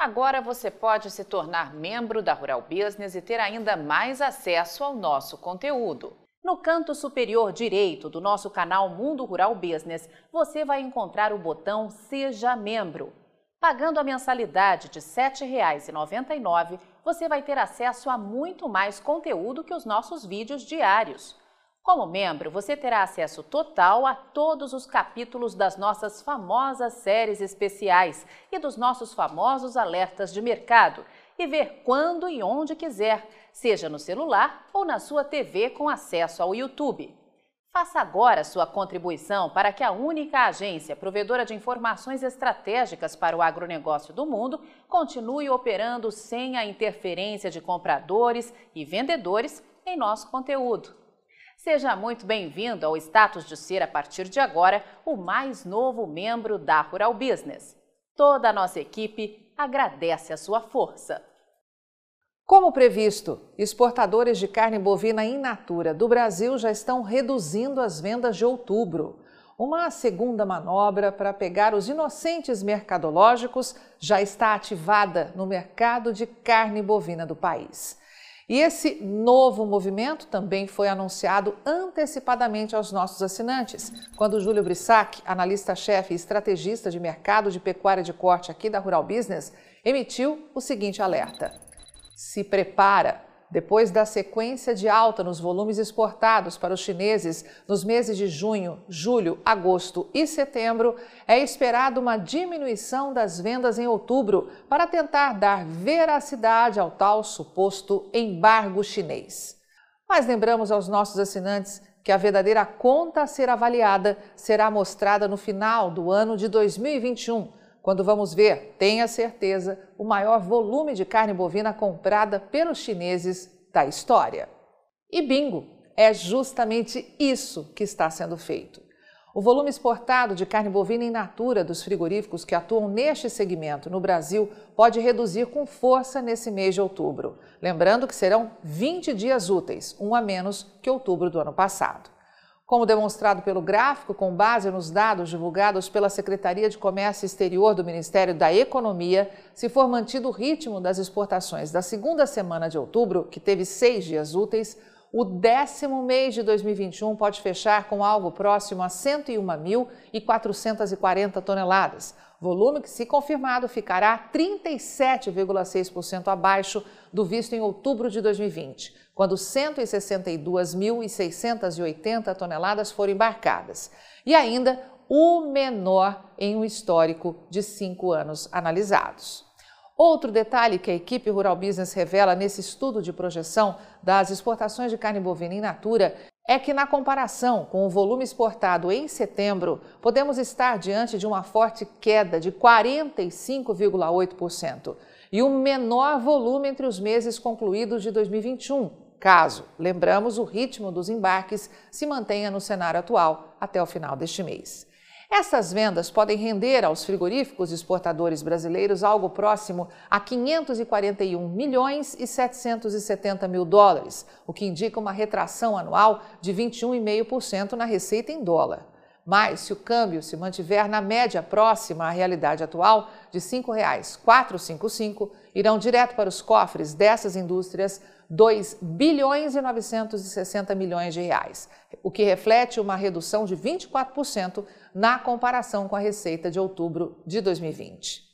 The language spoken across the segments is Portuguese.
Agora você pode se tornar membro da Rural Business e ter ainda mais acesso ao nosso conteúdo. No canto superior direito do nosso canal Mundo Rural Business, você vai encontrar o botão Seja Membro. Pagando a mensalidade de R$ 7,99, você vai ter acesso a muito mais conteúdo que os nossos vídeos diários. Como membro, você terá acesso total a todos os capítulos das nossas famosas séries especiais e dos nossos famosos alertas de mercado e ver quando e onde quiser, seja no celular ou na sua TV com acesso ao YouTube. Faça agora sua contribuição para que a única agência provedora de informações estratégicas para o agronegócio do mundo continue operando sem a interferência de compradores e vendedores em nosso conteúdo. Seja muito bem-vindo ao status de ser, a partir de agora, o mais novo membro da Rural Business. Toda a nossa equipe agradece a sua força. Como previsto, exportadores de carne bovina in natura do Brasil já estão reduzindo as vendas de outubro. Uma segunda manobra para pegar os inocentes mercadológicos já está ativada no mercado de carne bovina do país. E esse novo movimento também foi anunciado antecipadamente aos nossos assinantes, quando Júlio Brissac, analista-chefe e estrategista de mercado de pecuária de corte aqui da Rural Business, emitiu o seguinte alerta: Se prepara, depois da sequência de alta nos volumes exportados para os chineses nos meses de junho, julho, agosto e setembro, é esperada uma diminuição das vendas em outubro para tentar dar veracidade ao tal suposto embargo chinês. Mas lembramos aos nossos assinantes que a verdadeira conta a ser avaliada será mostrada no final do ano de 2021 quando vamos ver, tenha certeza, o maior volume de carne bovina comprada pelos chineses da história. E bingo, é justamente isso que está sendo feito. O volume exportado de carne bovina in natura dos frigoríficos que atuam neste segmento no Brasil pode reduzir com força nesse mês de outubro. Lembrando que serão 20 dias úteis, um a menos que outubro do ano passado. Como demonstrado pelo gráfico, com base nos dados divulgados pela Secretaria de Comércio Exterior do Ministério da Economia, se for mantido o ritmo das exportações da segunda semana de outubro, que teve seis dias úteis, o décimo mês de 2021 pode fechar com algo próximo a 101.440 toneladas, volume que, se confirmado, ficará 37,6% abaixo do visto em outubro de 2020, quando 162.680 toneladas foram embarcadas, e ainda o menor em um histórico de cinco anos analisados. Outro detalhe que a equipe Rural Business revela nesse estudo de projeção das exportações de carne bovina in natura é que, na comparação com o volume exportado em setembro, podemos estar diante de uma forte queda de 45,8% e o menor volume entre os meses concluídos de 2021, caso, lembramos, o ritmo dos embarques se mantenha no cenário atual até o final deste mês. Essas vendas podem render aos frigoríficos exportadores brasileiros algo próximo a 541 milhões e 770 mil dólares, o que indica uma retração anual de 21,5% na receita em dólar. Mas, se o câmbio se mantiver na média próxima à realidade atual de R$ 5,455, irão direto para os cofres dessas indústrias 2 bilhões e 960 milhões de reais, o que reflete uma redução de 24% na comparação com a receita de outubro de 2020.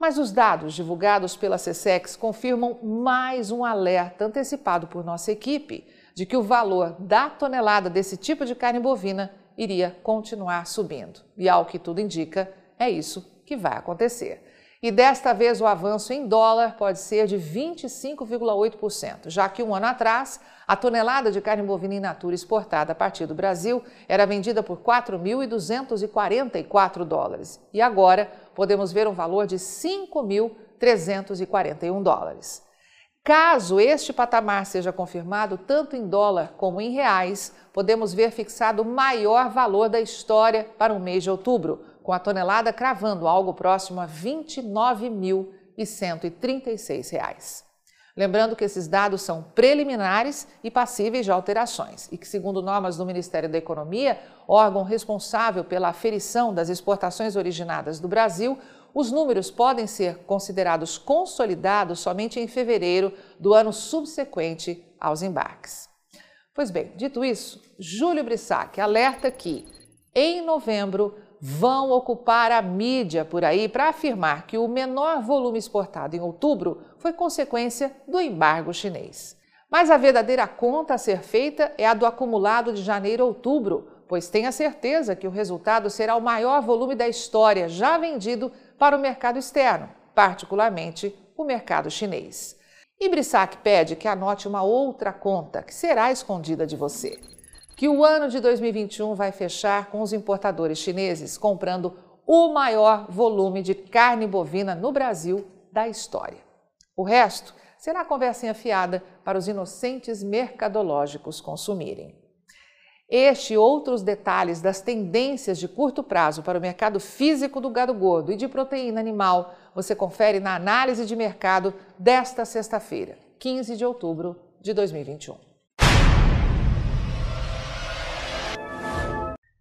Mas os dados divulgados pela CSEX confirmam mais um alerta antecipado por nossa equipe de que o valor da tonelada desse tipo de carne bovina iria continuar subindo. E ao que tudo indica, é isso que vai acontecer. E desta vez o avanço em dólar pode ser de 25,8%, já que um ano atrás a tonelada de carne bovina in natura exportada a partir do Brasil era vendida por 4.244 dólares. E agora podemos ver um valor de 5.341 dólares. Caso este patamar seja confirmado tanto em dólar como em reais, podemos ver fixado o maior valor da história para o mês de outubro, com a tonelada cravando algo próximo a R$ 29.136. Lembrando que esses dados são preliminares e passíveis de alterações e que, segundo normas do Ministério da Economia, órgão responsável pela aferição das exportações originadas do Brasil, os números podem ser considerados consolidados somente em fevereiro do ano subsequente aos embarques. Pois bem, dito isso, Júlio Brissac alerta que, em novembro, vão ocupar a mídia por aí para afirmar que o menor volume exportado em outubro foi consequência do embargo chinês. Mas a verdadeira conta a ser feita é a do acumulado de janeiro a outubro, pois tenha certeza que o resultado será o maior volume da história já vendido para o mercado externo, particularmente o mercado chinês. E Brissac pede que anote uma outra conta que será escondida de você. Que o ano de 2021 vai fechar com os importadores chineses comprando o maior volume de carne bovina no Brasil da história. O resto será conversinha fiada para os inocentes mercadológicos consumirem. Este e outros detalhes das tendências de curto prazo para o mercado físico do gado gordo e de proteína animal você confere na análise de mercado desta sexta-feira, 15 de outubro de 2021.